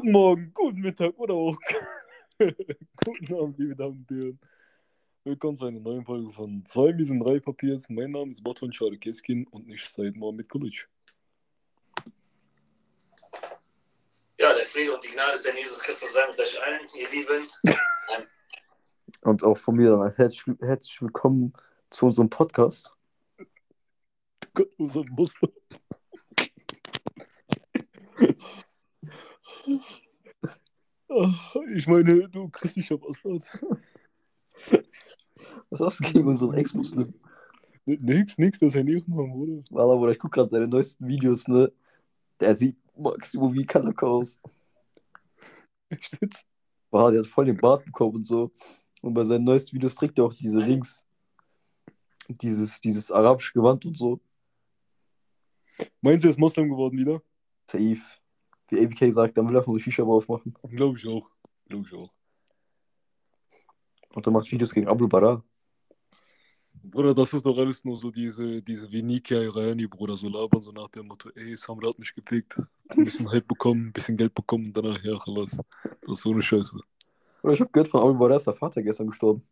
Guten Morgen, guten Mittag oder auch guten Abend, liebe Damen und Herren. Willkommen zu einer neuen Folge von zwei Miesen drei Papiers. Mein Name ist Barton Keskin und ich seid mit Kulic. Ja, der Friede und die Gnade ist in Jesus Christus sein mit euch allen, ihr Lieben. Und auch von mir dann herzlich, herzlich willkommen zu unserem Podcast. Gott, unser Muster. Ach, Ich meine, du christlicher Bastard. Was hast du gegen unseren Ex-Muslim? Nix, nix, das ist ein Ehrenmann, Bruder. Walla, Bruder, ich gucke gerade seine neuesten Videos, ne? Der sieht Maximum wie Kanaka aus. Echt jetzt? Walla, der hat voll den Bart bekommen und so. Und bei seinen neuesten Videos trägt er auch diese Links. Dieses, dieses arabische Gewand und so. Meinst du, er ist Moslem geworden wieder? Safe. Wie ABK sagt, dann will er einfach eine Shisha aufmachen. Glaube ich auch. Glaube ich auch. Und er macht Videos gegen Abdul Bara. Bruder, das ist doch alles nur so diese, diese wie Nikia Irani, Bruder, so labern, so nach dem Motto, ey, Samra hat mich gepickt, ein bisschen Hype bekommen, ein bisschen Geld bekommen und danach, ja, lass. Das ist so eine Scheiße. Oder ich habe gehört von Abdul Bara ist der Vater gestern gestorben.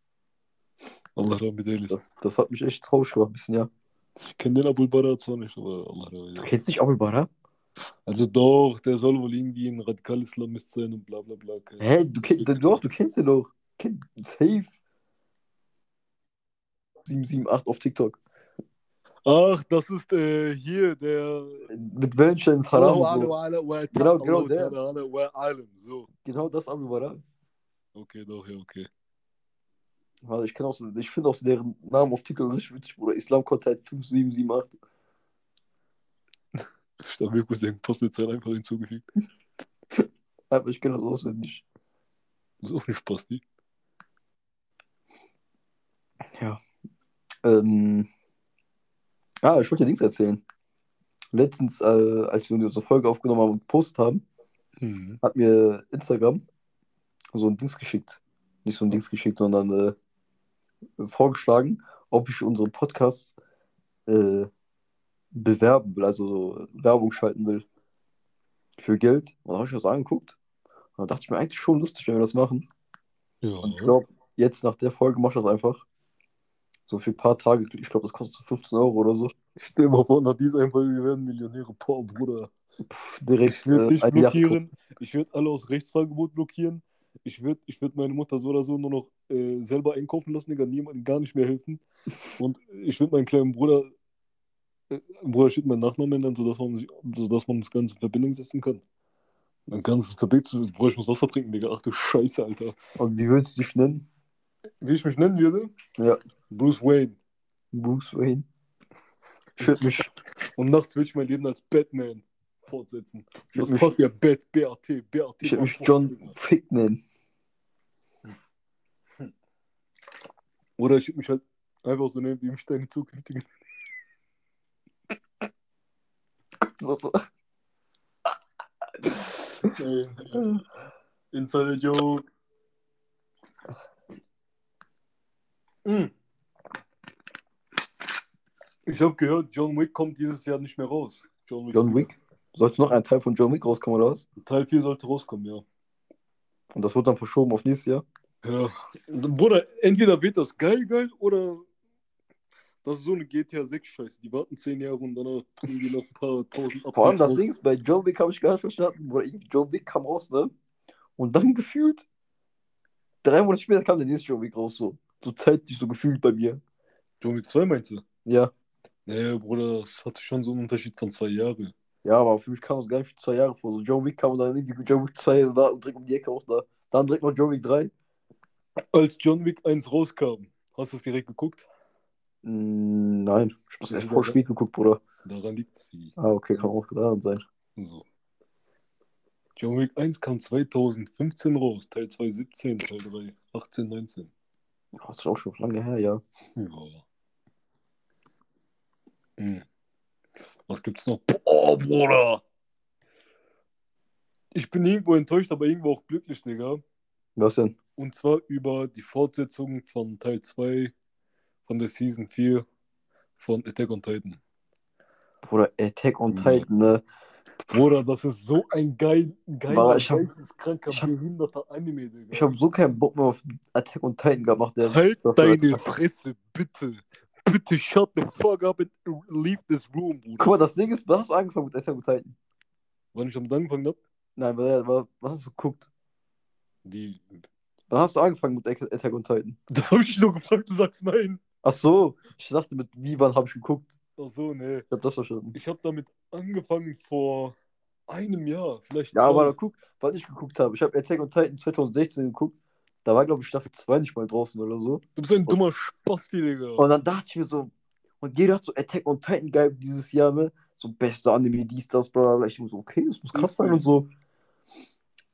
Allah Rahmet Elis. Das, das hat mich echt traurig gemacht, ein bisschen, ja. Ich kenne den Abul Bara zwar nicht, aber Allah Rahmet Du kennst nicht Abdul Bara? Also doch, der soll wohl irgendwie ein Radikal-Islamist sein und bla bla bla. Hä, du, kenn, du, doch, du kennst den doch. Kenn, safe. 778 auf TikTok. Ach, das ist äh, hier der. Mit Haram. Ala wa ta- Genau, genau, der. So. Genau das Abdul Bara. Okay, doch, ja, okay. Warte, ich, auch ich finde auch deren Namen auf TikTok richtig witzig, Bruder. Islam Content 5778. Ich habe mir kurz den Postleitzahl einfach hinzugefügt. Aber ich kenne das auswendig. Ist auch nicht Spaß, die. Ähm, ah, ich wollte dir Dings erzählen. Letztens, äh, als wir unsere Folge aufgenommen haben und gepostet haben, Mhm. hat mir Instagram so ein Dings geschickt. Nicht so ein Dings geschickt, sondern äh, vorgeschlagen, ob ich unseren Podcast äh, bewerben will, also Werbung schalten will. Für Geld. Und da habe ich mir das angeguckt. Und da dachte ich mir eigentlich schon lustig, wenn wir das machen. Ja. Und ich glaube, jetzt nach der Folge mache ich das einfach. So für ein paar Tage. Ich glaube, das kostet so 15 Euro oder so. Stell dir mal vor, nach dieser Folge, wir werden Millionäre. Boah, Bruder. Pff, direkt Ich würde äh, dich blockieren. Ich würde alle aus Rechtsfreigebot blockieren. Ich würde ich würd meine Mutter so oder so nur noch äh, selber einkaufen lassen, Digga, niemandem gar nicht mehr helfen. Und ich würde meinen kleinen Bruder, äh, ich würde meinen Nachnamen ändern, sodass man, sodass man das Ganze in Verbindung setzen kann. Dann kannst du es verbieten. Bruder, ich muss Wasser trinken, Digga. Ach du Scheiße, Alter. Und wie würdest du dich nennen? Wie ich mich nennen würde? Ja. Bruce Wayne. Bruce Wayne. Würde mich, Und nachts will ich mein Leben als Batman fortsetzen. Ich Das passt ja Bat, BAT, BAT. ich würd mich John Fick nennen. Oder ich würde mich halt einfach so nennen, wie mich deine zukünftige. Was? Nein. Insider Joke. Mm. Ich habe gehört, John Wick kommt dieses Jahr nicht mehr raus. John Wick. John Wick? Sollte noch ein Teil von John Wick rauskommen oder was? Teil 4 sollte rauskommen, ja. Und das wird dann verschoben auf nächstes Jahr? Ja. Bruder, entweder wird das geil, geil, oder das ist so eine GTA 6-Scheiße. Die warten 10 Jahre und danach kriegen die noch ein paar tausend Vor allem das. Ding ist, bei John Wick habe ich gar nicht verstanden. Irgendwie John Wick kam raus, ne? Und dann gefühlt, drei Monate später kam der nächste John Wick raus, so. So zeitlich so gefühlt bei mir. John Wick 2 meinst du? Ja. Nee, Bruder, das hatte schon so einen Unterschied von zwei Jahren. Ja, aber für mich kam es gar nicht für zwei Jahre vor. So John Wick kam und dann irgendwie John Wick 2 da und direkt um die Ecke auch da. Dann direkt noch John Wick 3. Als John Wick 1 rauskam, hast du es direkt geguckt? Mm, nein, ich habe das vor ja. spät geguckt, Bruder. Daran liegt es. die- Ah, okay, kann auch daran sein. So. John Wick 1 kam 2015 raus, Teil 2 17, Teil 3 18, 19. Oh, Das ist auch schon lange her, ja. Ja. Hm. Was gibt's noch? Boah, Bruder! Ich bin irgendwo enttäuscht, aber irgendwo auch glücklich, Digga. Was denn? Und zwar über die Fortsetzung von Teil 2 von der Season 4 von Attack on Titan. Bruder, Attack on Ja. Titan, ne? Bruder, das ist so ein geil, geiler, ich hab- geisteskranker, ich hab- behinderter Anime, Digga. Ich habe so keinen Bock mehr auf Attack on Titan gemacht. Der Halt deine Fresse, bitte. Bitte shut the fuck up and leave this room, Bruder. Guck mal, das Ding ist, wann hast du angefangen mit Attack on Titan? Wann ich am angefangen hab, Nein, wann hast du geguckt? die, Wann hast du angefangen mit Attack on Titan? das habe ich dich nur gefragt, du sagst nein. Ach so, ich dachte mit wie, wann habe ich geguckt? Ach so, nee. Ich hab das verstanden. Ich habe damit angefangen vor einem Jahr, vielleicht Ja, zwei. aber guck, wann ich geguckt habe. Ich habe Attack on Titan 2016 geguckt. Da war, glaube ich, Staffel 2 nicht mal draußen oder so. Du bist ein dummer Spasti, Digga. Und dann dachte ich mir so, und jeder hat so Attack on Titan geil dieses Jahr, ne? So beste Anime, dies, das, bla, bla, bla. Ich mir so, okay, das muss krass sein und so.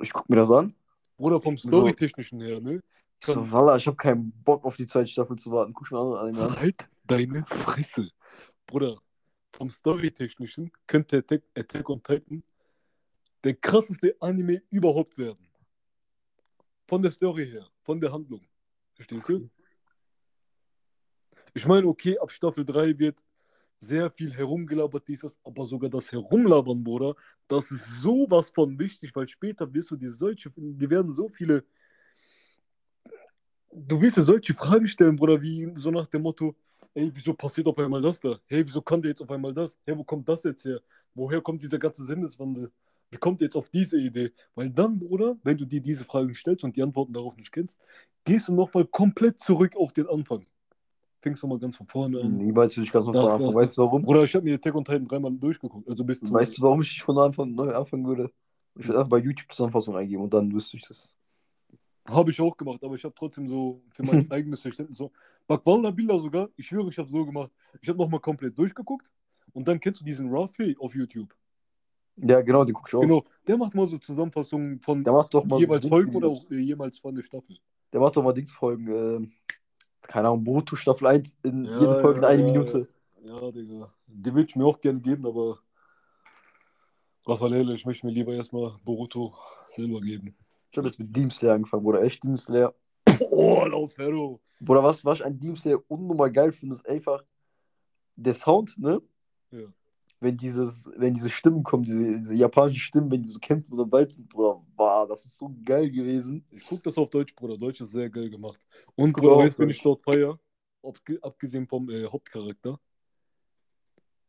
Ich guck mir das an. Bruder, vom. Storytechnischen her, ne? Ich so, Walla, ich habe keinen Bock auf die zweite Staffel zu warten. Guck andere Anime an. Halt deine Fresse. Bruder, vom Storytechnischen könnte Attack, Attack on Titan der krasseste Anime überhaupt werden. Von der Story her, von der Handlung. Verstehst du? Ich meine, okay, ab Staffel 3 wird sehr viel herumgelabert, dieses, aber sogar das Herumlabern, Bruder, das ist sowas von wichtig, weil später wirst du dir solche, die werden so viele, du wirst dir solche Fragen stellen, Bruder, wie so nach dem Motto, ey, wieso passiert auf einmal das da? Hey, wieso kann der jetzt auf einmal das? Hey, wo kommt das jetzt her? Woher kommt dieser ganze Sinneswandel? Wie kommt ihr jetzt auf diese Idee? Weil dann, Bruder, wenn du dir diese Fragen stellst und die Antworten darauf nicht kennst, gehst du nochmal komplett zurück auf den Anfang. Fängst du mal ganz von vorne an. Niemals will ich ganz von Das, Anfang. das, Weißt du warum? Bruder, ich habe mir Attack on Titan dreimal durchgeguckt. Also bis zu. Weißt du, warum ich nicht von Anfang neu anfangen würde? Ich würde einfach bei YouTube Zusammenfassung eingeben und dann wüsste ich das. Habe ich auch gemacht, aber ich habe trotzdem so für mein eigenes Verständnis so. Bakwalla Bilder sogar, ich schwöre, ich habe so gemacht. Ich habe nochmal komplett durchgeguckt und dann kennst du diesen Rafi auf YouTube. Ja, genau, die guck ich auch. Genau, der macht mal so Zusammenfassungen von Der macht doch mal jeweils so Folgen oder auch, äh, jemals von der Staffel. Der macht doch mal Dingsfolgen. Äh, keine Ahnung, Boruto Staffel 1 in Ja, jede Folge in ja, eine ja, Minute. Ja, Digga. Die würde ich mir auch gerne geben, aber Raffaele, ich möchte mir lieber erstmal Boruto selber geben. Ich habe jetzt mit Demon Slayer angefangen, Bruder. Echt Demon Slayer. Oh, laut Ferro. Bruder, was, was ich an Demon Slayer unnormal geil finde, ist einfach der Sound, ne? Ja. Wenn, dieses, wenn diese Stimmen kommen, diese, diese japanischen Stimmen, wenn die so kämpfen oder im Wald sind, Bruder, wow, das ist so geil gewesen. Ich gucke das auf Deutsch, Bruder. Deutsch ist sehr geil gemacht. Und Bruder, wenn Deutsch. ich dort feier, abge- abgesehen vom äh, Hauptcharakter.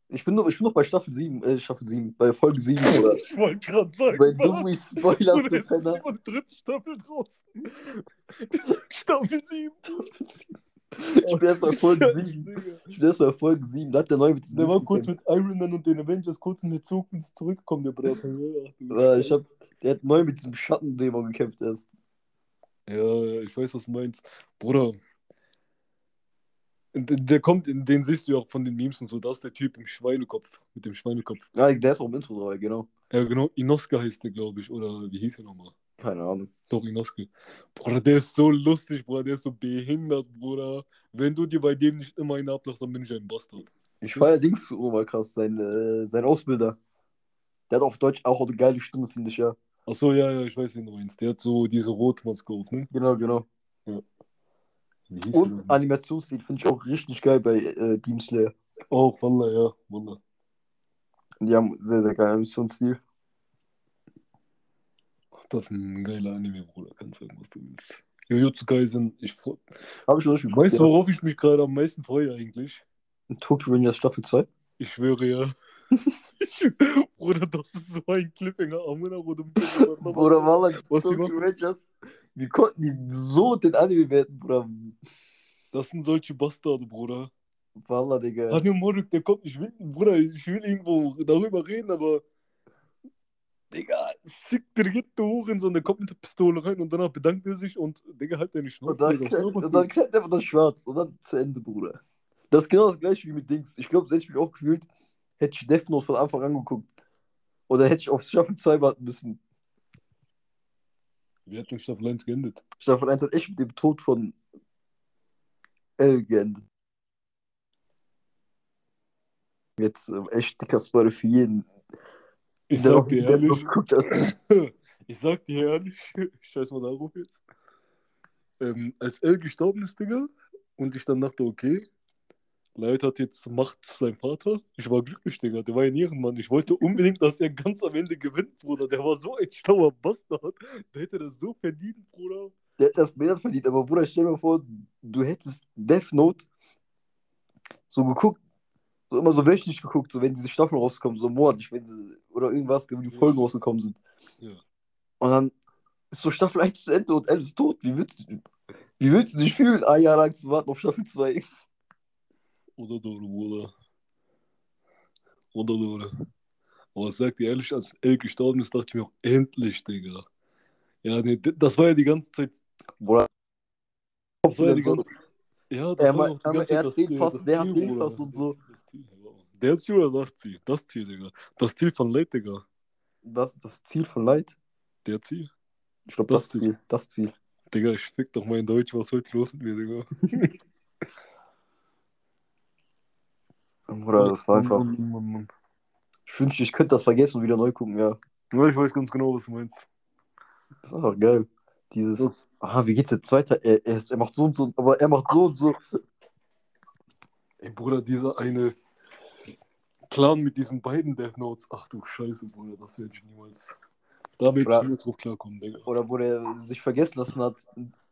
Ich bin noch, ich bin noch bei Staffel 7, äh, Staffel 7, bei Folge 7, Bruder. Ich wollte gerade sagen, Wenn du mich spoilerst, du Penner. immer dritte Staffel draußen. Staffel 7. Ich bin erst bei Folge Scheiße, 7. Digga. Ich bin erst bei Folge 7. Da hat der neu mit diesem Der war kurz mit Iron Man und den Avengers kurz in der Zukunft zurückgekommen, der Bruder. Ja, ich hab, der hat neu mit diesem Schattendämon gekämpft erst. Ja, ja, ich weiß, was du meinst. Bruder. Der, der kommt, in den siehst du ja auch von den Memes und so. Da ist der Typ im Schweinekopf. Mit dem Schweinekopf. Ja, der ist auch im Intro dabei, genau. Ja, genau. Inosuke heißt der, glaube ich. Oder wie hieß er nochmal? Keine Ahnung. Doch, Inosuke. Bruder, der ist so lustig, Bruder. Der ist so behindert, Bruder. Wenn du dir bei dem nicht immer einen ablachst, dann bin ich ein Bastard. Ich feier Dings so mal krass, sein, äh, sein Ausbilder. Der hat auf Deutsch auch eine geile Stimme, finde ich ja. Achso, ja, ja, ich weiß, wen du meinst. Der hat so diese Rotmaske auf, ne? Genau, genau. Der Und denn? Animationsstil finde ich auch richtig geil bei äh, Demon Slayer. Oh, Wallah, ja, Wallah. Die haben sehr, sehr geilen Animationsstil. Das ist ein geiler Anime, Bruder. Kannst sagen, was du willst. Jujutsu Kaisen, ich Habe ich geguckt. weißt du, worauf ich mich gerade am meisten freue eigentlich? Tokyo Rangers Staffel 2. Ich schwöre ja. Bruder, das ist so ein Cliffhanger. Amina, wo du Bruder, Tokyo machen? Rangers. Wie konnten die so den Anime werden, Bruder? Das sind solche Bastarde, Bruder. Wallah, Digga. Hanyo Moruk, der kommt, ich will, Bruder, ich will irgendwo darüber reden, aber. Digga, sick, der geht da hoch in so eine kommt mit der Pistole rein und danach bedankt er sich und, Digga, halt deine Schnauze. Und dann, Digga, was und dann einfach das Schwarz. Und dann zu Ende, Bruder. Das ist genau das gleiche wie mit Dings. Ich glaube, ich mich auch gefühlt, hätte ich Death Note von Anfang an geguckt. Oder hätte ich auf Staffel 2 warten müssen. Wie hat denn Staffel 1 geendet? Staffel 1 hat echt mit dem Tod von L geendet. Jetzt ähm, echt dicker Spoiler für jeden, Ich der sag dir ehrlich, geguckt hat. ich sag dir ehrlich, ich scheiß mal darauf jetzt. Ähm, als L gestorben ist, Digga, und ich dann dachte, okay, Light hat jetzt Macht sein Vater. Ich war glücklich, Digga. Der war ein Ehrenmann. Ich wollte unbedingt, dass er ganz am Ende gewinnt, Bruder. Der war so ein schlauer Bastard. Der hätte das so verdient, Bruder. Der hat das mehr verdient, aber Bruder, stell dir mal vor, du hättest Death Note so geguckt, so immer so wöchentlich geguckt, so wenn diese Staffeln rauskommen, so monatlich, wenn sie, oder irgendwas, wenn die Folgen rausgekommen sind. Ja. Und dann ist so Staffel 1 zu Ende und ist tot. Wie du- wie willst du dich fühlen, ein Jahr lang zu warten auf Staffel 2? Oder Dore, Bruder. Oder Dore. Aber ich sag dir ehrlich, als El gestorben ist, dachte ich mir auch, endlich, Digga. Ja, nee, das war ja die ganze Zeit. Bruder, Das war ja die ganze, ja, das Er war ma- auch die aber ganze er Zeit hat den fast- der hat Ziel, den fast und so. Ja. Der Ziel oder das Ziel? Das Ziel, Digga. Das Ziel von Light, Digga. das, das Ziel von Light? Der Ziel. Ich glaube, Das das, Ziel. Das Ziel. Digga, ich fick doch mein Deutsch, was heute los mit mir, Digga. Bruder, das war einfach. Ich wünschte, ich könnte das vergessen und wieder neu gucken, ja. Ja, ich weiß ganz genau, was du meinst. Das ist einfach geil. Dieses, Das- ah, wie geht's jetzt weiter? Er, er, ist, er macht so und so, aber er macht so und so. Ey, Bruder, dieser eine Plan mit diesen beiden Death Notes. Ach du Scheiße, Bruder, das werde ich niemals. Da werde Oder- ich drauf klarkommen, Digga. Oder wo der sich vergessen lassen hat,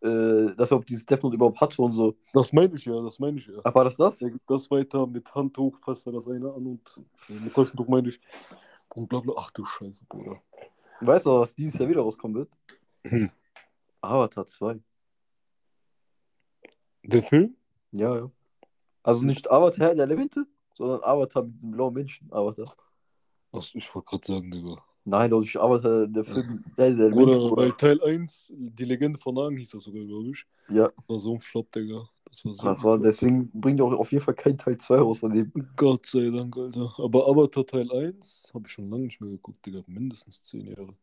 äh, dass er ob dieses Death Note überhaupt hatte und so. Das meine ich ja, das meine ich ja. Ach, war das das? Der gibt das weiter mit Handtuch, fasst er das eine an und äh, mit Taschentuch meine ich. Und bla bla. Ach du Scheiße, Bruder. Weißt du, was dieses Jahr wieder rauskommen wird? Hm. Avatar 2. Der Film? Ja, ja. Also nicht Avatar der Elemente, sondern Avatar mit diesem blauen Menschen. Avatar. Ach, ich wollte gerade sagen, Digga. Nein, doch nicht Avatar, der Film Herr der Elemente. Oder bei. Teil 1, die Legende von Aang hieß das sogar, glaube ich. Ja, Das war so ein Flop, Digga. Das war so das war, deswegen bringt auch auf jeden Fall kein Teil 2 raus von dem. Gott sei Dank, Alter. Aber Avatar Teil 1 habe ich schon lange nicht mehr geguckt, Digga. Mindestens 10 Jahre.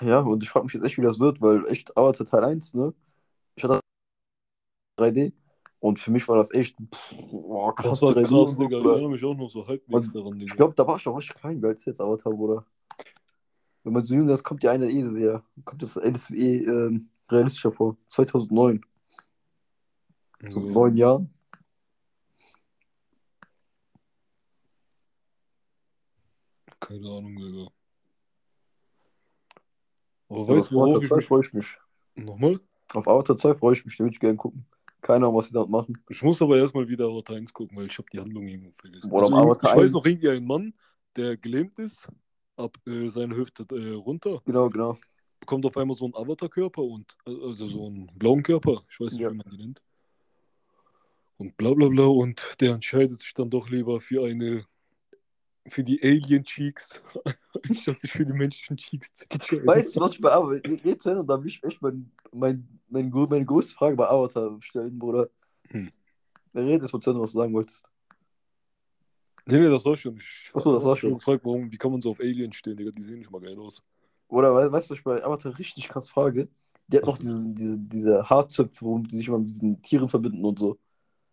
Ja, und ich frage mich jetzt echt, wie das wird, weil echt Avatar Teil 1, ne? Ich hatte 3D und für mich war das echt pff, boah, krass, Das war 3D krass, Digga. Ich erinnere mich auch noch so halbwegs daran, Digga. Ich glaube, da war ich noch richtig klein, wie alt ist jetzt Avatar, Bruder? Wenn man so jung ist, kommt ja eine eh so wieder. Kommt das LSW ähm, realistischer vor. 2009, so Ja. neun Jahren. Keine Ahnung, Digga. Aber weißt auf du, Avatar worauf ich 2 mich... freue ich mich. Nochmal? Auf Avatar 2 freue ich mich, den würde ich gerne gucken. Keine Ahnung, was sie damit machen. Ich muss aber erstmal wieder Avatar 1 gucken, weil ich habe die Handlung irgendwo vergessen. Boah, also, ich Avatar weiß 1 noch irgendwie ein Mann, der gelähmt ist, ab äh, seine Hüfte äh, runter, Genau, genau. bekommt auf einmal so einen Avatar-Körper und äh, also so einen blauen Körper. Ich weiß nicht, Ja. wie man die nennt. Und bla bla bla. Und der entscheidet sich dann doch lieber für eine für die Alien-Cheeks, anstatt sich für die menschlichen Cheeks zu entscheiden. Weißt du, was ich bei Avatar. Red zu Ende da will ich echt mein, mein, mein, meine größte Frage bei Avatar stellen, Bruder. Hm. Red jetzt mal zu Ende, was du sagen wolltest. Nee, nee, das war schon. Ich Ach so, das war schon. gefragt, warum, wie kann man so auf Aliens stehen, Digga? Die sehen nicht mal geil aus. Oder we- weißt du, ich bei Avatar richtig krass frage? Die hat noch diese, diese, diese Haarzöpfe, womit die sich immer mit diesen Tieren verbinden und so.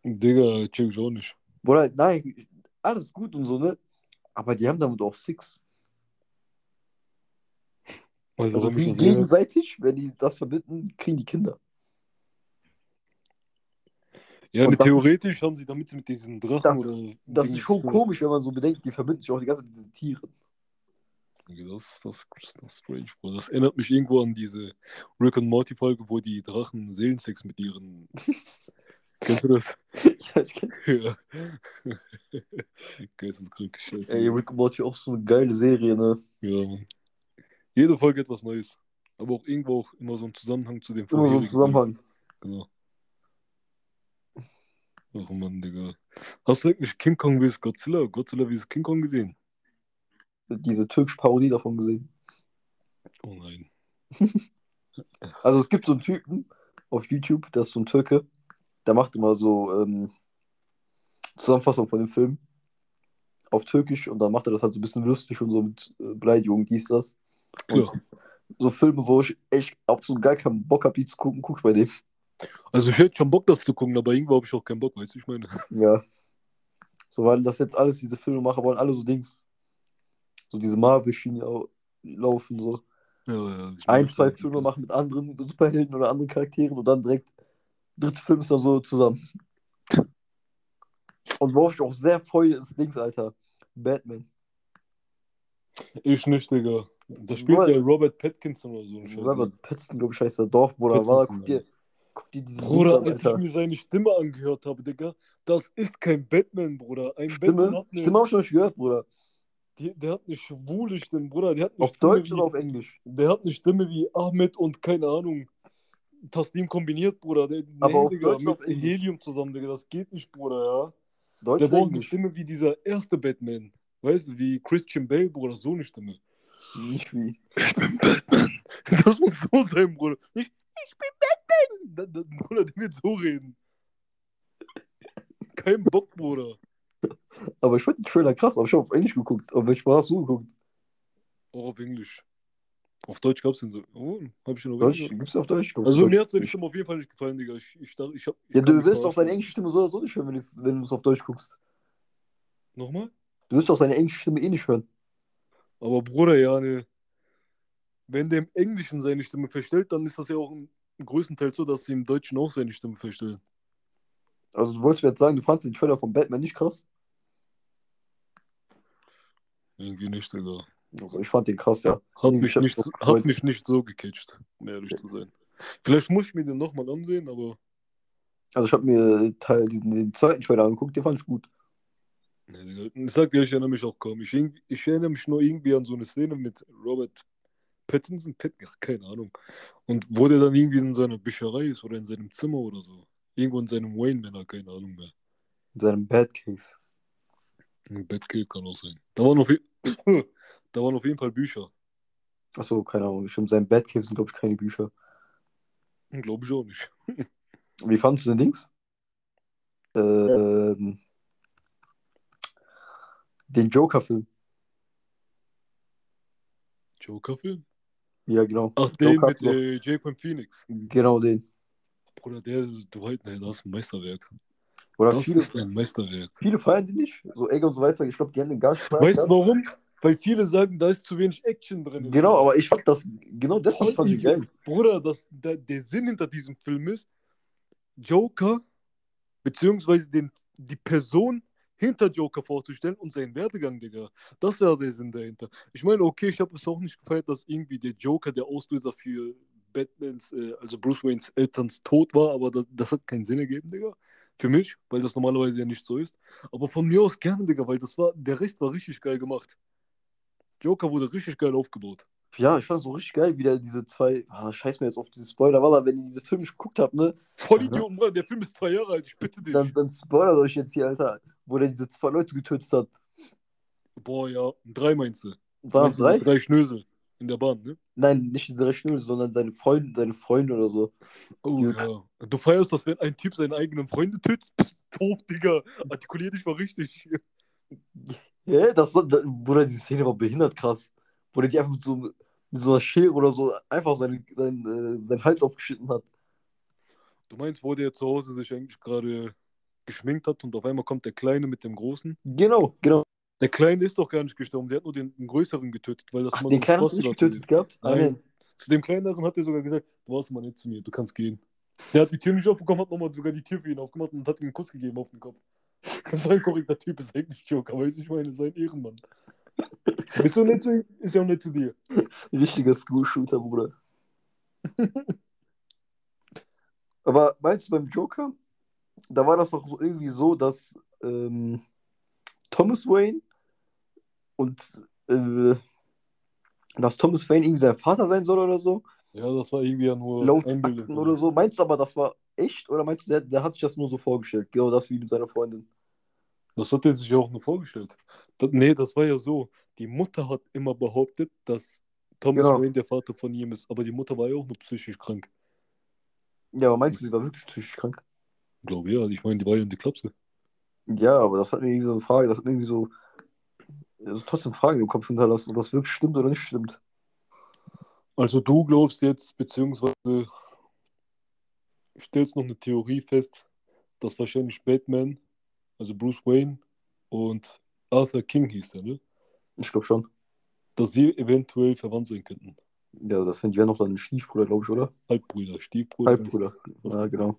Digga, check ich auch nicht. Bruder, nein, alles gut und so, ne? Aber die haben damit auch Six. Also, Also ich die gegenseitig, wenn die das verbinden, kriegen die Kinder. Ja, Und ne, das theoretisch haben sie damit mit diesen Drachen Das, oder. das ist schon komisch, wenn man so bedenkt, die verbinden sich auch die ganze Zeit mit diesen Tieren. Das, das, das, das ist strange, Bro. Das erinnert mich irgendwo an diese Rick and Morty Folge, wo die Drachen Seelensex mit ihren. Kennst du das? ja, ich kenn. Ja. Geisteskrank. Ey, Rick and Morty auch so eine geile Serie, ne? Ja, Mann. Jede Folge etwas Neues. Aber auch irgendwo auch immer so ein Zusammenhang zu dem Immer so ein. Zusammenhang. Genau. Ach Mann, Digga. Hast du eigentlich King Kong vs. Godzilla? Godzilla vs. King Kong gesehen? Diese türkische Parodie davon gesehen. Oh nein. Also es gibt so einen Typen auf YouTube, das ist so ein Türke, der macht immer so ähm, Zusammenfassung von dem Film auf Türkisch und dann macht er das halt so ein bisschen lustig und so mit äh, Beleidigung, dies, das. Und Ja. so Filme, wo ich echt absolut gar keinen Bock habe, die zu gucken, guck ich bei dem. Also ich hätte schon Bock, das zu gucken, aber irgendwo habe ich auch keinen Bock, weißt du, ich meine. Ja. So, weil das jetzt alles, diese Filmemacher wollen alle so Dings, so diese Marvel-Schiene au- laufen, so. Ja, ja, Ein, zwei. Filme machen mit anderen Superhelden oder anderen Charakteren und dann direkt dritte Film ist dann so zusammen. Und worauf ich auch sehr freue, ist Dings, Alter. Batman. Ich nicht, Digga. Da spielt ja Robert Pattinson oder so. Scheiß. Robert Pattinson, glaube ich, heißt der Dorf, Bruder. War, guck dir, guck dir diesen Dings Bruder, an, als ich mir seine Stimme angehört habe, Digga, das ist kein Batman, Bruder. Ein Batman Stimme? hat eine, Stimme hab ich noch nicht gehört, Bruder. Die, der hat eine schwule Stimme, Bruder. Der hat eine Auf Stimme Deutsch wie, oder auf Englisch? Der hat eine Stimme wie Ahmed und keine Ahnung. Taslim kombiniert, Bruder. Der, Aber auf Digga, Deutsch mit auf Englisch? Helium zusammen, Digga. Das geht nicht, Bruder, ja. Deutsch Der braucht eine? Stimme wie dieser erste Batman. Weißt du, wie Christian Bale, Bruder, so eine Stimme. Nicht wie. Ich bin Batman. Das muss so sein, Bruder. Nicht, ich bin Batman. Da, da, Bruder, der wird so reden. Kein Bock, Bruder. Aber ich fand den Trailer krass, aber ich habe auf Englisch geguckt. Auf welche Sprache hast du geguckt? Auch auf Englisch. Auf Deutsch gab's den so. Oh, hab ich den auf Deutsch? Englisch. Gibt's auf Deutsch? Also mir hat seine Stimme auf jeden Fall nicht gefallen, Digga. Ich, ich, dachte, ich hab, ich Ja, du wirst doch seine englische Stimme so so nicht hören, wenn du es auf Deutsch guckst. Nochmal? Du wirst doch seine englische Stimme eh nicht hören. Aber Bruder, ja, ne. Wenn der im Englischen seine Stimme verstellt, dann ist das ja auch im größten Teil so, dass sie im Deutschen auch seine Stimme verstellen. Also du wolltest mir jetzt sagen, du fandest den Trailer von Batman nicht krass? Irgendwie nicht, Digga. Also ich fand den krass, ja. Hat Ich mich, nicht, mich hat mich nicht so gecatcht, um ehrlich zu sein. Vielleicht muss ich mir den nochmal ansehen, aber Also ich habe mir Teil, diesen, den zweiten Trailer angeguckt, den fand ich gut. nee, ich sag dir, ich erinnere mich auch kaum. Ich, ich erinnere mich nur irgendwie an so eine Szene mit Robert Pattinson, Pattinson, keine Ahnung. Und wo der dann irgendwie in seiner Bücherei ist oder in seinem Zimmer oder so. Irgendwo in seinem Wayne Manor, keine Ahnung mehr. In seinem Batcave. Ein Batcave kann auch sein. Da waren auf, da waren auf jeden Fall Bücher. Achso, keine Ahnung. Stimmt, sein Batcave sind, glaube ich, keine Bücher. Glaube ich auch nicht. Wie fandest du den Dings? Ähm, den Joker-Film. Joker-Film? Ja, genau. Ach, den mit äh, Jacob Phoenix. Genau den. Bruder, der, du weißt, nee, das ist ein Meisterwerk. Oder Das viele, ist ein Meisterwerk. viele feiern die nicht. So Egg und so weiter. Ich glaube, die haben den gar nicht gefeiert. Weißt du warum? Weil viele sagen, da ist zu wenig Action drin. Genau, aber ich fand das, genau Voll fand ich geil. Bruder, das, der, der Sinn hinter diesem Film ist, Joker, beziehungsweise den, die Person hinter Joker vorzustellen und seinen Werdegang, Digga. Das war der Sinn dahinter. Ich meine, okay, ich habe es auch nicht gefeiert, dass irgendwie der Joker der Auslöser für Batmans, äh, also Bruce Waynes Elterns Tod war, aber das, das hat keinen Sinn ergeben, Digga. Für mich, weil das normalerweise ja nicht so ist. Aber von mir aus gerne, Digga, weil das war, der Rest war richtig geil gemacht. Joker wurde richtig geil aufgebaut. Ja, ich fand es so richtig geil, wie der diese zwei, ah, scheiß mir jetzt auf diese Spoiler, weil wenn ihr diese Filme nicht geguckt habt, ne, Voll Idioten, Mann, der Film ist zwei Jahre alt, ich bitte dich. dann, dann spoilert euch jetzt hier, Alter, wo der diese zwei Leute getötet hat. Boah, ja, drei meinst du? Waren es drei? Drei Schnösel in der Bahn, ne? Nein, nicht diese Rechnung, sondern seine Freunde, seine Freunde oder so. Oh Diese- ja. Du feierst das, wenn ein Typ seine eigenen Freunde tötet? Pff, doof, Digga. Artikulier dich mal richtig. Ja, das war, da, Bruder, diese Szene war behindert krass. Wo der die einfach mit so, mit so einer Schere oder so einfach seinen, seinen, äh, seinen Hals aufgeschnitten hat. Du meinst, wo der zu Hause sich eigentlich gerade geschminkt hat und auf einmal kommt der Kleine mit dem Großen? Genau, genau. Der Kleine ist doch gar nicht gestorben, der hat nur den, den Größeren getötet, weil das Ach, mal den so Kleinen hat nicht getötet gehabt? Ah, Nein. Zu dem Kleineren hat er sogar gesagt, du warst mal nicht zu mir, du kannst gehen. Der hat die Tür nicht aufbekommen, hat nochmal sogar die Tür für ihn aufgemacht und hat ihm einen Kuss gegeben auf den Kopf. So ein korrekter Typ ist eigentlich Joker, weiß ich meine, so ein Ehrenmann. Bist du nicht zu ihm? Ist ja auch nicht zu dir. Richtiger School-Shooter, Bruder. Aber meinst du beim Joker, da war das doch irgendwie so, dass ähm, Thomas Wayne und äh, dass Thomas Wayne irgendwie sein Vater sein soll oder so? Ja, das war irgendwie ja nur Laut. Akten oder so. Meinst du aber, das war echt oder meinst du, der, der hat sich das nur so vorgestellt? Genau das wie mit seiner Freundin. Das hat er sich ja auch nur vorgestellt. Das, nee, das war ja so. Die Mutter hat immer behauptet, dass Thomas Genau. Wayne der Vater von ihm ist, aber die Mutter war ja auch nur psychisch krank. Ja, aber meinst du, sie war wirklich psychisch krank? Ich glaube ja, ich meine, die war ja in der Klapse. Ja, aber das hat mir irgendwie so eine Frage, das hat mir irgendwie so also trotzdem Fragen im Kopf hinterlassen, ob das wirklich stimmt oder nicht stimmt. Also du glaubst jetzt, beziehungsweise stellst noch eine Theorie fest, dass wahrscheinlich Batman, also Bruce Wayne und Arthur King hieß der, ne? Ich glaube schon. Dass sie eventuell verwandt sein könnten. Ja, das finde ich wäre noch dann ein Stiefbruder, glaube ich, oder? Halbbruder, Stiefbruder. Halbbruder. was- Ja, genau.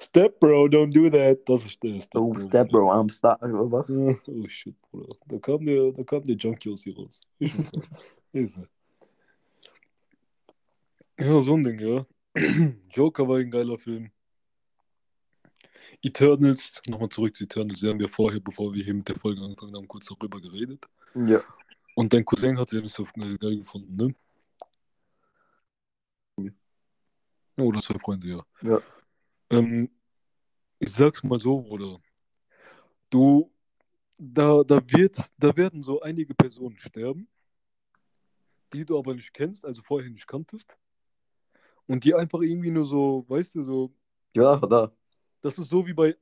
Step Bro, don't do that. Das ist der Step Oh, Step Bro, I'm Star. Was? Oh shit, Bruder. Da kam der, da kam der Junkie aus hier raus. Ich. Ist. Ja, so ein Ding, ja. Joker war ein geiler Film. Eternals, nochmal zurück zu Eternals. Wir haben ja vorher, bevor wir hier mit der Folge angefangen haben, kurz darüber geredet. Ja. Und dein Cousin hat es ja nicht so geil gefunden, ne? Oh, das zwei Freunde, ja. Ja. Ähm, ich sag's mal so, Bruder. Du, da, da wird, da werden so einige Personen sterben, die du aber nicht kennst, also vorher nicht kanntest. Und die einfach irgendwie nur so, weißt du, so, Ja, da. Das ist so wie bei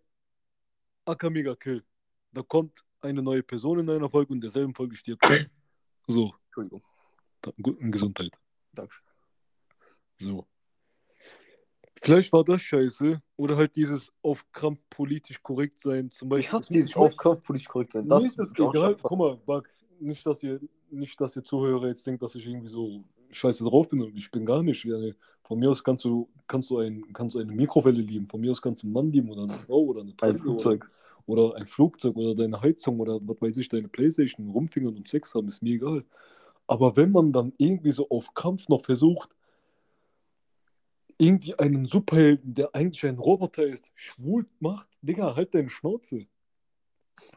Akamega Kill. Da kommt eine neue Person in einer Folge und in derselben Folge stirbt. So, Entschuldigung. da- guten Gesundheit. Dankeschön. So. Vielleicht war das scheiße. Oder halt dieses auf Krampf politisch korrekt sein. Zum Beispiel. Ich hasse dieses auf Kraft politisch korrekt sein. Das Das ist das egal. Guck mal, Bug, nicht, dass ihr, nicht, dass ihr Zuhörer jetzt denkt, dass ich irgendwie so scheiße drauf bin. Und ich bin gar nicht. Ja, von mir aus kannst du, kannst du, ein, kannst du eine Mikrowelle lieben. Von mir aus kannst du einen Mann lieben oder eine Frau oder eine Ein Flugzeug. Oder, oder ein Flugzeug oder deine Heizung oder was weiß ich, deine Playstation, rumfingern und Sex haben, ist mir egal. Aber wenn man dann irgendwie so auf Kampf noch versucht, irgendwie einen Superhelden, der eigentlich ein Roboter ist, schwul macht, Digga, halt deine Schnauze.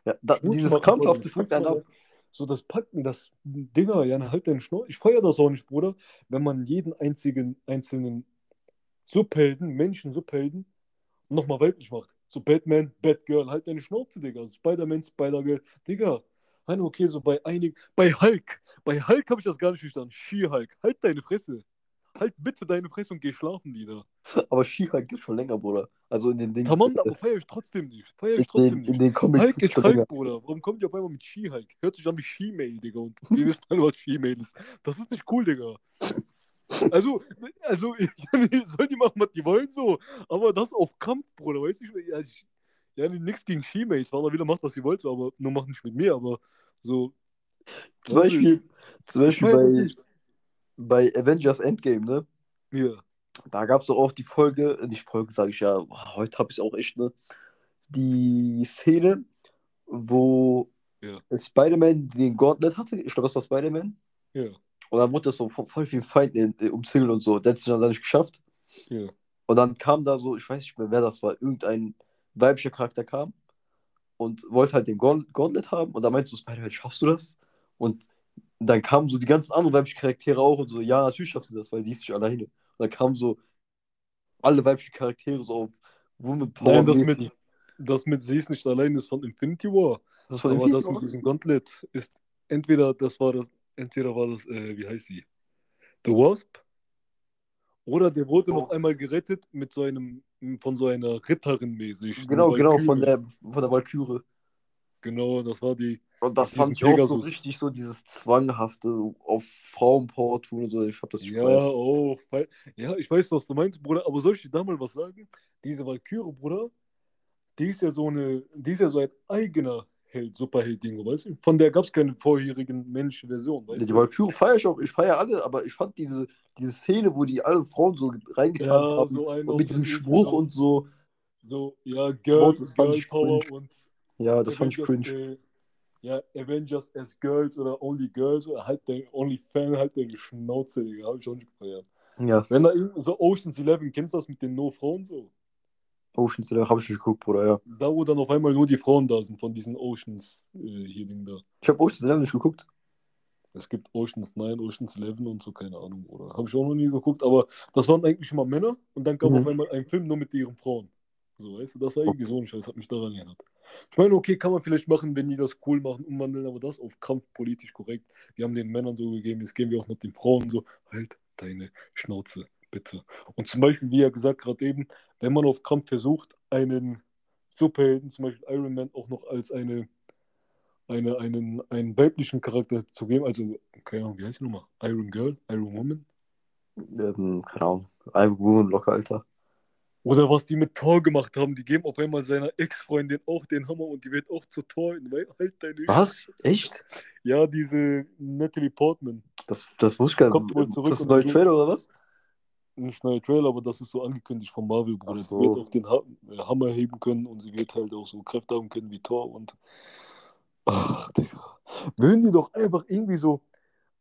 Ja, da, dieses wollen, fuckt einen ab. So das Packen, das Dinger, ja, halt deine Schnauze. Ich feiere das auch nicht, Bruder, wenn man jeden einzigen einzelnen Superhelden, Menschen, Superhelden, nochmal weiblich macht. So Batman, Batgirl, halt deine Schnauze, Digga. Spider-Man, Spider-Girl, Digga. Okay, so bei einigen, bei Hulk, bei Hulk habe ich das gar nicht verstanden. She-Hulk, halt deine Fresse. Halt bitte deine Fresse und geh schlafen, Lieder. Aber She-Hulk gibt schon länger, Bruder. Also in den Dingen. Tamam, aber feiere ich trotzdem nicht. Feiere in, ich trotzdem den, nicht. in den Comics Hulk ist. Hulk, Bruder. Warum kommt ihr auf einmal mit She-Hulk? Hört sich an wie She-Mail, Digga. Und ihr wisst alle, was She-Mail ist. Das ist nicht cool, Digga. Also, also, soll die machen, was die wollen, so. Aber das auf Kampf, Bruder, weißt du? Ich, ja, ich, ja nichts gegen She-Mails. War wieder macht, was sie wollte, aber nur macht nicht mit mir, aber so. Zum Beispiel, zum Beispiel feier bei, nicht. Bei Avengers Endgame, ne? Ja. Da gab es doch auch die Folge, äh, nicht Folge, sage ich ja, heute habe ich es auch echt, ne? Die Szene, wo Ja. Spider-Man den Gauntlet hatte. Ich glaube, das war Spider-Man. Ja. Und dann wurde das so von voll vielen Feinden äh, umzingelt und so. Der hat es dann nicht geschafft. Ja. Und dann kam da so, ich weiß nicht mehr, wer das war, irgendein weiblicher Charakter kam und wollte halt den Gaunt- Gauntlet haben. Und da meinte so Spider-Man, schaffst du das? Und dann kamen so die ganzen anderen weiblichen Charaktere auch und so, ja, natürlich schaffst du das, weil die ist nicht alleine. Und dann kamen so alle weiblichen Charaktere so auf Woman Power. Nein, das mit, das mit Sie ist nicht allein ist von Infinity War. das von Aber das mit War? diesem Gauntlet ist entweder das war das, entweder war das, äh, wie heißt sie? The Wasp? Oder der wurde noch Oh. einmal gerettet mit so einem, von so einer Ritterin mäßig. Genau, genau, von der, von der Valkyrie. Genau, das war die. Und das fand ich diesem auch so Pegasus. richtig so dieses Zwanghafte auf Frauenpower tun und so. Ich hab das nicht Ja, auch. weil- Ja, ich weiß, was du meinst, Bruder, aber soll ich dir da mal was sagen? Diese Valkyrie, Bruder, die ist ja so eine, die ist ja so ein eigener Held, Superheld-Ding, weißt du? Von der gab es keine vorherigen menschlichen Version, weißt Die du? Valkyrie feiere ich auch, ich feiere alle, aber ich fand diese, diese Szene, wo die alle Frauen so reingetan Ja, haben so und mit diesem Spruch und so, So, ja, Oh, Girl, Girl ich Power und ja, das fand ich cringe. Ja, Avengers as Girls oder Only Girls oder halt dein Only Fan, halt deine Schnauze, Digga, hab ich auch nicht gefeiert. Ja, Wenn da irgend- so Ocean's Eleven, kennst du das mit den No-Frauen so? Ocean's Eleven habe ich nicht geguckt, Bruder, ja. Da, wo dann auf einmal nur die Frauen da sind von diesen Oceans äh, hier Ding da. Ich habe Ocean's Eleven nicht geguckt. Es gibt Oceans 9, Oceans 11 und so, keine Ahnung, oder? Habe ich auch noch nie geguckt, aber das waren eigentlich immer Männer und dann kam Mhm. auf einmal ein Film nur mit ihren Frauen. So, weißt du, das war irgendwie so ein Scheiß, hat mich daran erinnert. Ich meine, okay, kann man vielleicht machen, wenn die das cool machen, umwandeln, aber das auf Kampf politisch korrekt. Wir haben den Männern so gegeben, jetzt gehen wir auch mit den Frauen so, halt deine Schnauze, bitte. Und zum Beispiel, wie er gesagt gerade eben, wenn man auf Kampf versucht, einen Superhelden, zum Beispiel Iron Man, auch noch als eine, eine, einen, einen weiblichen Charakter zu geben, also, keine Ahnung, wie heißt die nochmal? Iron Girl, Iron Woman? Ähm, keine Ahnung. Iron Woman locker, Alter. Oder was die mit Thor gemacht haben, die geben auf einmal seiner Ex-Freundin auch den Hammer und die wird auch zu Thor. Weil halt deine Was? Echt? Ja, diese Natalie Portman. Das, das wusste ich gar Kommt wohl nicht. zurück Ist das ein neuer. Trailer oder was? nicht neuer Trailer, aber das ist so angekündigt von Marvel, Bruder. So. Sie wird auch den ha äh, Hammer heben können und sie wird halt auch so Kräfte haben können wie Thor und. Ach, Digga. Würden die doch einfach irgendwie so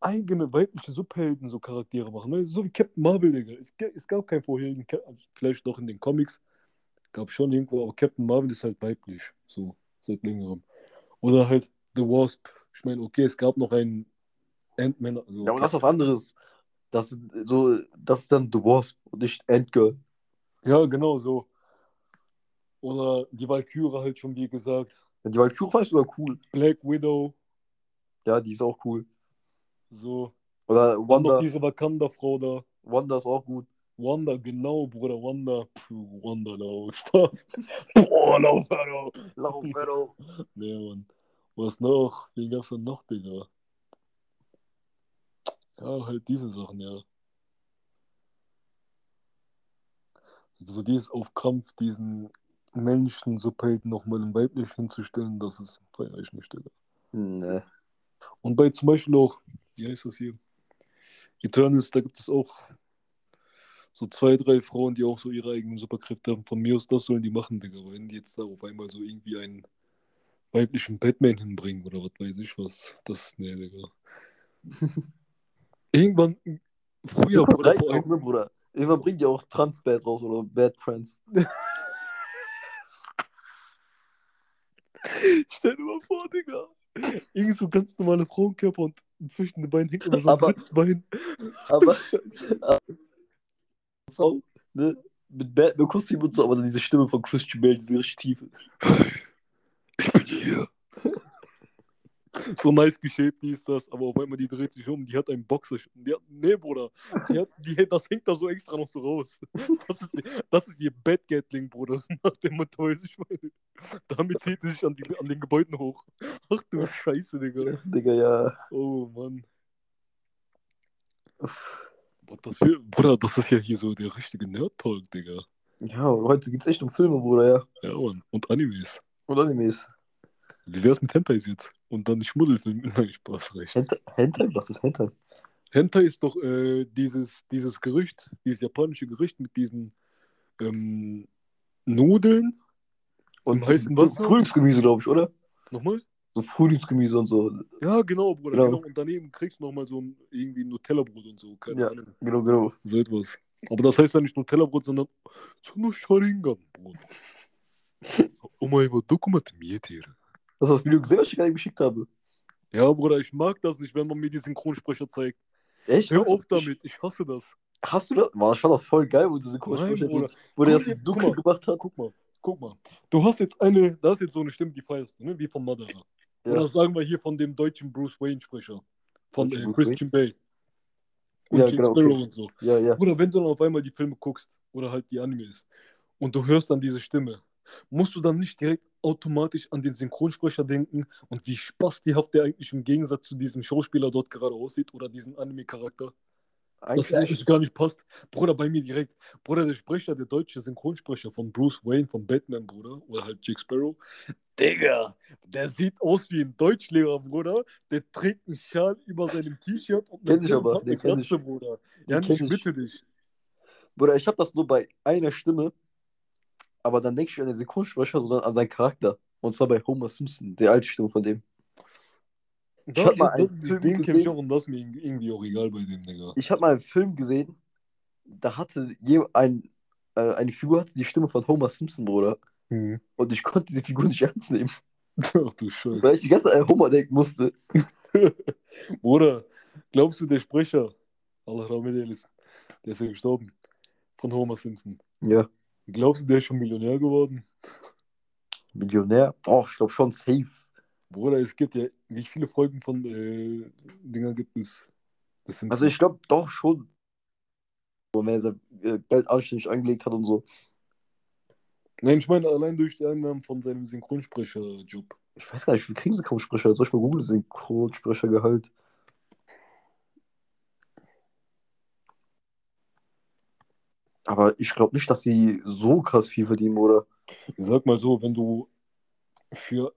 eigene weibliche Superhelden so Charaktere machen. Ne? So wie Captain Marvel, Digga. Es, es gab keinen vorherigen, Cap vielleicht doch in den Comics. Gab schon irgendwo, aber Captain Marvel ist halt weiblich. So, seit längerem. Oder halt The Wasp. Ich meine, okay, es gab noch einen Ant-Man. Also, Ja, aber das ist was anderes. Das, ist so, das ist dann The Wasp und nicht Ant-Girl. Ja, genau so. Oder die Valkyrie halt schon, wie gesagt. Die Valkyrie fand ich sogar cool. Black Widow. Ja, die ist auch cool. So. Oder Dann noch Wanda, diese Wakanda-Frau da. Wanda ist auch gut. Wanda, genau, Bruder, Wanda. Puh, Wanda, no, Spaß. Boah, lauf, Alter. Lauf, Meadow. Nee, Mann. Was noch? Wen gab's denn noch, Digga? Ja, halt diese Sachen, ja. Also die ist auf Krampf, diesen Menschen Superhelden nochmal in weiblich hinzustellen, das ist feier ich nicht, Digga. Nee. Und bei zum Beispiel auch, wie heißt das hier? Eternals, da gibt es auch so zwei, drei Frauen, die auch so ihre eigenen Superkräfte haben. Von mir aus, das sollen die machen, Digga. Wenn die jetzt da auf einmal so irgendwie einen weiblichen Batman hinbringen oder was weiß ich was, das, nee, Digga. Irgendwann, früher, Bruder, vor ein, ne, Bruder? Irgendwann bringt ihr auch Trans-Bad raus oder Bad Trans. stell dir mal vor, Digga. Irgend so ganz normale Frauenkörper und zwischen den Beinen hängt immer so ein Aber- Blitzbein. Aber Frau, ne? Mit Batman-Kostüm und so, aber dann diese Stimme von Christian Bale, diese richtig tiefe. Ich bin hier. So nice geschäbt, die ist das, aber auf einmal die dreht sich um, die hat einen Boxer. Die hat, nee, Bruder, die hat, die, das hängt da so extra noch so raus. Das ist, das ist ihr Bettgatling, Bruder, nach dem weiß ich meine. Damit zieht sie sich an, die, an den Gebäuden hoch. Ach du Scheiße, Digga. Digga, ja. Oh Mann. Das hier, Bruder, das ist ja hier so der richtige Nerd-Talk, Digga. Ja, heute geht's echt um Filme, Bruder, ja. Ja, Mann. Und Animes. Und Animes. Wie wär's mit Hentais jetzt? Und dann Schmuddelfilm. Nein, Spaß, recht. Hentai? Was ist Hentai? Hentai ist doch äh, dieses, dieses Gericht, dieses japanische Gericht mit diesen ähm, Nudeln. Und heißen Wasser? Frühlingsgemüse, glaube ich, oder? Nochmal? So Frühlingsgemüse und so. Ja, genau, Bruder. Genau. Genau. Und daneben kriegst du nochmal so ein irgendwie ein Nutella-Brot und so. Keine Ja. Ahnung. Genau, genau. So etwas. Aber das heißt ja nicht Nutella-Brot, sondern so nur Sharingan-Brot. Oh mein Gott, Dokumentatiere. Das ist das Video gesehen, was ich gerade geschickt habe. Ja, Bruder, ich mag das nicht, wenn man mir die Synchronsprecher zeigt. Echt? Hör du- auf damit, ich hasse das. Hast du das? Boah, ich fand das voll geil, wo diese Nein, Kursprüche, Bruder. wo der das dunkel gemacht hat. Guck mal, guck mal. Du hast jetzt eine, da ist jetzt so eine Stimme, die feierst du, ne? wie von Madara. Ja. Oder sagen wir hier von dem deutschen Bruce Wayne-Sprecher. Von äh, Christian Bale. Und Ja, Jack genau, Sparrow okay. und so. Ja, ja. Oder wenn du dann auf einmal die Filme guckst oder halt die Animes und du hörst dann diese Stimme, musst du dann nicht direkt automatisch an den Synchronsprecher denken und wie spastihaft der eigentlich im Gegensatz zu diesem Schauspieler dort gerade aussieht oder diesen Anime-Charakter. Dass Eigentlich gar nicht passt. Bruder, bei mir direkt. Bruder, der Sprecher, der deutsche Synchronsprecher von Bruce Wayne, von Batman, Bruder, oder halt Jack Sparrow. Digga, der sieht aus wie ein Deutschlehrer, Bruder. Der trägt einen Schal über seinem T-Shirt und Kenn ich aber, den kenn Glatze, ich. Bruder. Ja, ich. bitte dich. Bruder, ich habe das nur bei einer Stimme, aber dann denke ich an den Synchronsprecher, sondern an seinen Charakter. Und zwar bei Homer Simpson, der alte Stimme von dem. Das, hab mal einen Film den kenn ich auch und das ist mir irgendwie auch egal bei dem, Digga. Ich habe mal einen Film gesehen, da hatte ein, äh, eine Figur hatte die Stimme von Homer Simpson, Bruder. Mhm. Und ich konnte diese Figur nicht ernst nehmen, Ach du Scheiße. weil ich die ganze Zeit an Homer denken musste. Bruder, glaubst du, der Sprecher, Allah Rahmet der ist ja gestorben, von Homer Simpson. Ja. Glaubst du, der ist schon Millionär geworden? Millionär? Boah, ich glaube schon safe. Bruder, es gibt ja, wie viele Folgen von äh, Dinger gibt es? Also ich glaube doch schon, wo er sein äh, Geld anständig angelegt hat und so. Nein, ich meine allein durch die Einnahmen von seinem Synchronsprecher-Job. Ich weiß gar nicht, wie kriegen Synchronsprecher? Soll ich mal googeln, Synchronsprechergehalt? Aber ich glaube nicht, dass sie so krass viel verdienen, oder? Ich sag mal so, wenn du für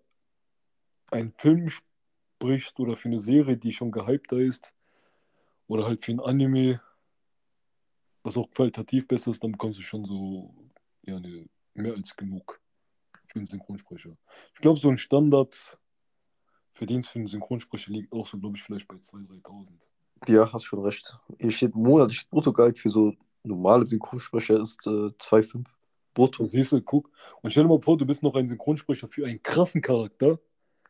einen Film sprichst oder für eine Serie, die schon gehypter ist, oder halt für ein Anime, was auch qualitativ besser ist, dann bekommst du schon so, ja, ne, mehr als genug für einen Synchronsprecher. Ich glaube, so ein Standard Verdienst für einen Synchronsprecher liegt auch so, glaube ich, vielleicht bei 2.000, 3.000. Ja, hast schon recht. Hier steht monatliches Bruttogehalt für so normale Synchronsprecher ist äh, 2,5 brutto. Siehst du, guck. Und stell dir mal vor, du bist noch ein Synchronsprecher für einen krassen Charakter,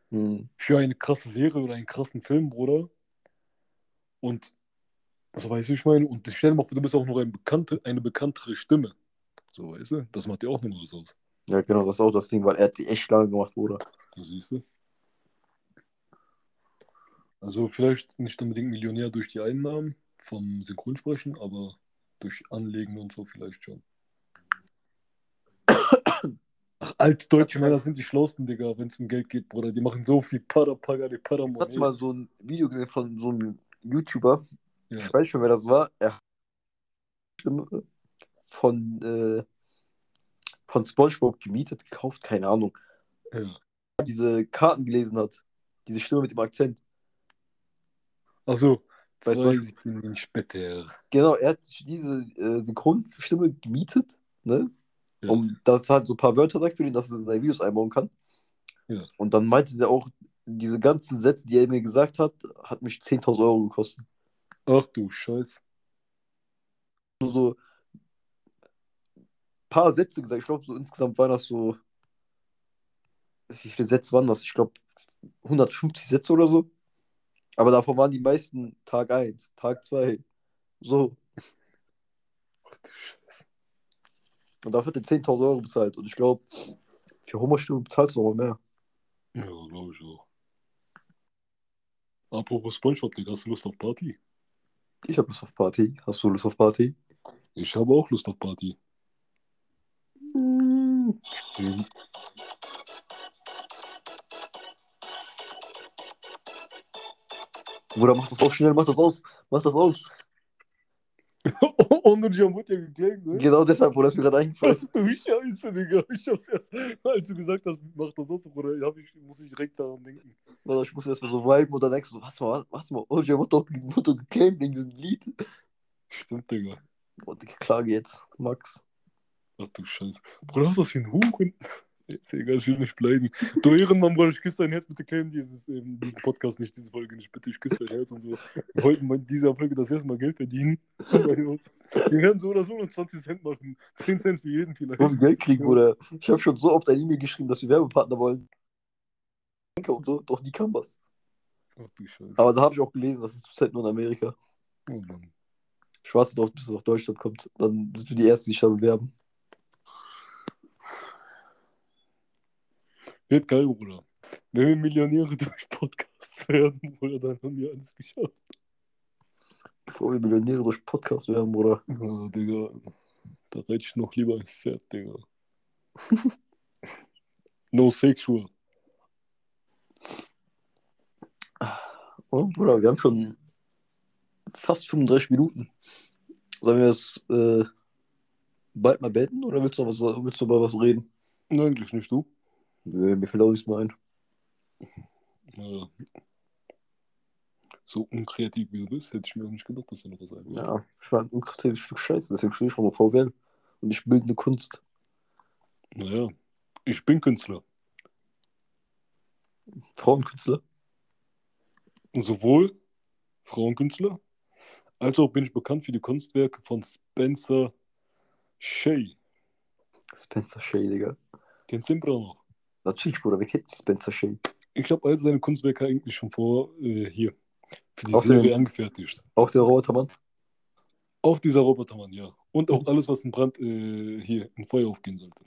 Hm. für eine krasse Serie oder einen krassen Film, Bruder. Und, also weißt du, wie ich meine? Und stell dir mal vor, du bist auch noch ein bekannte, eine bekanntere Stimme. So, weißt du? Das macht dir auch nochmal was aus. Ja, genau, das ist auch das Ding, weil er hat die echt lange gemacht, Bruder. Das siehst du. Also vielleicht nicht unbedingt Millionär durch die Einnahmen vom Synchronsprechen, aber durch Anlegen und so vielleicht schon. Ach, alte deutsche Männer sind die schlausten, Digga, wenn es um Geld geht, Bruder. Die machen so viel Parapaga, die Ich hatte Paramon. mal so ein Video gesehen von so einem YouTuber, Ja. ich weiß schon, wer das war. Er von, äh, von SpongeBob gemietet, gekauft, keine Ahnung. Ja. Diese Karten gelesen hat. Diese Stimme mit dem Akzent. Achso, Weißt zwei was? Sekunden später. Genau, er hat diese äh, Synchronstimme gemietet, ne? Ja. Um das halt so ein paar Wörter sagt für ihn, dass er in seine Videos einbauen kann. Ja. Und dann meinte er auch, diese ganzen Sätze, die er mir gesagt hat, hat mich 10.000 Euro gekostet. Ach du Scheiß. Nur so ein paar Sätze gesagt. Ich glaube, so insgesamt waren das so. Wie viele Sätze waren das? Ich glaube, 150 Sätze oder so. Aber davon waren die meisten Tag 1, Tag 2. So. Ach du Scheiß. Und dafür hat er 10.000 Euro bezahlt. Und ich glaube, für Homerstimme bezahlst du noch mal mehr. Ja, glaube ich auch. Apropos Spongebob, Digga, hast du Lust auf Party? Ich habe Lust auf Party. Hast du Lust auf Party? Ich habe auch Lust auf Party. Hm. Mhm. Bruder, mach das aus schnell, mach das aus. Mach das aus. Und du Jamut ja geklärt, ne? Genau deshalb, Bruder, ist mir gerade eingefallen. Du Scheiße, Digga. Ich hab's erst, als du gesagt hast, mach das aus, Bruder, hab ich, muss ich direkt daran denken. Warte, ich muss erstmal so viben und dann denkst du, so, was mal, was mal, oh, der wurde doch, wurde doch geclaimed wegen diesem Lied. Stimmt, Digga. Boah, Digga, Klage jetzt, Max. Ach du Scheiße. Bruder, was ist das für ein Huren? Ist egal, ich will nicht beleidigen. Du Ehrenmann, Bruder, ich küsse dein Herz, bitte claim dieses, ähm, diesen Podcast nicht, diese Folge nicht, bitte, ich küsse dein Herz und so. Wir wollten in dieser Folge das erste Mal Geld verdienen. Wir werden so oder so nur 20 Cent machen. 10 Cent für jeden vielleicht. Und Geld kriegen, Bruder. Ich habe schon so oft eine E-Mail geschrieben, dass wir Werbepartner wollen. Und so, doch nie kam was. Ach du Scheiße. Aber da habe ich auch gelesen, das ist zurzeit nur in Amerika. Oh Mann. Ich warte drauf, bis es nach Deutschland kommt. Dann sind wir die Ersten, die sich da bewerben. Wird geil, Bruder. Wenn wir Millionäre durch Podcasts werden, Bruder, dann haben wir alles geschafft. Bevor wir Millionäre durch Podcast werden, Bruder. Ah, Digga. Da reite ich noch lieber ein Pferd, Digga. no sexual. Oh, Bruder, wir haben schon fast 35 Minuten. Sollen wir das äh, bald mal beenden oder willst du was, willst du mal was reden? Nein, eigentlich nicht, du. Nö, mir fällt auch nichts mehr ein. Ja. So unkreativ wie du bist, hätte ich mir auch nicht gedacht, dass da noch was einfällt. Ja, ich war ein unkreatives Stück Scheiße, deswegen stehe ich schon mal VWL. Und ich bildende Kunst. Naja, ich bin Künstler. Frauenkünstler. Sowohl Frauenkünstler, als auch bin ich bekannt für die Kunstwerke von Spencer Shay. Spencer Shay, Digga. Kennst du den Bruder noch? Natürlich, Bruder, wer kennt Spencer Shay? Ich habe all seine Kunstwerke eigentlich schon vor äh, hier für die Auf Serie dem- angefertigt. Auch der Robotermann. Auch dieser Robotermann, ja. Und auch alles, was in Brand äh, hier in Feuer aufgehen sollte.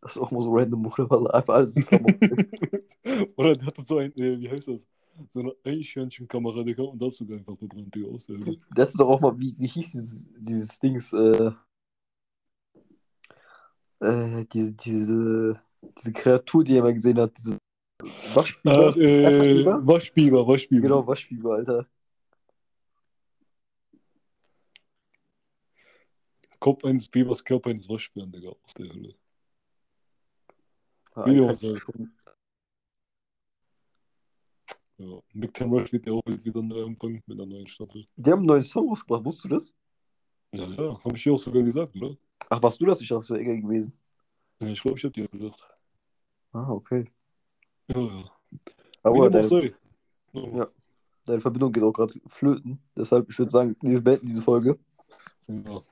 Das ist auch mal so random, Bruder, weil einfach alles in Flammen. Oder der hatte so ein, äh, wie heißt das? So eine Eichhörnchenkamera, Digga, und das sogar einfach verbrannt, Digga, aus der Hölle. Der hatte doch auch mal, wie, wie hieß dieses, dieses Dings, äh, äh, diese, diese, diese Kreatur, die er mal gesehen hat, diese Waschbiber. Ach, äh, Waschbiber? Waschbiber, Waschbiber. Genau, Waschbiber, Alter. Kopf eines Bibers, Körper eines Waschbären, Digga, aus der Hölle. Ja, Video schon. Ja. Big Time Rush wird ja auch wieder neu anfangen mit einer neuen Staffel. Die haben einen neuen Song rausgebracht, wusstest du das? Ja, ja, habe ich dir auch sogar gesagt, oder? Ach, warst du das nicht auch so enger gewesen? Ich glaube, ich habe dir das gesagt. Ah, okay. Ja, ja. Aber deine, sei. Ja. deine Verbindung geht auch gerade flöten. Deshalb, ich würde sagen, wir beenden diese Folge. ja.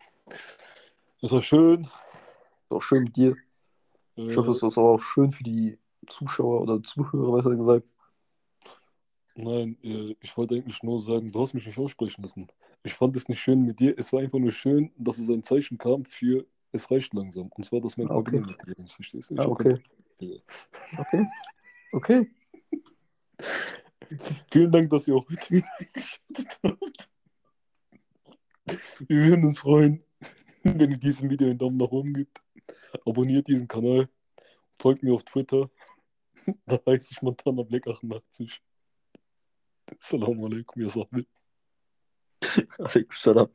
Das war schön. Ist auch schön mit dir. Ich hoffe, Äh, es ist auch schön für die Zuschauer oder Zuhörer, besser gesagt. Nein, äh, ich wollte eigentlich nur sagen, du hast mich nicht aussprechen lassen. Ich fand es nicht schön mit dir. Es war einfach nur schön, dass es ein Zeichen kam für es reicht langsam. Und zwar, dass mein Ah, okay. Weggegangen ist. Verstehst du? Ich Ah, okay. Okay. Okay. Vielen Dank, dass ihr auch heute eingeschaltet habt. Wir würden uns freuen, wenn ihr diesem Video einen Daumen nach oben gebt. Abonniert diesen Kanal. Folgt mir auf Twitter. Da heiße ich Montana Black 88. Assalamu alaikum, ya sahbi. Alaikum salam.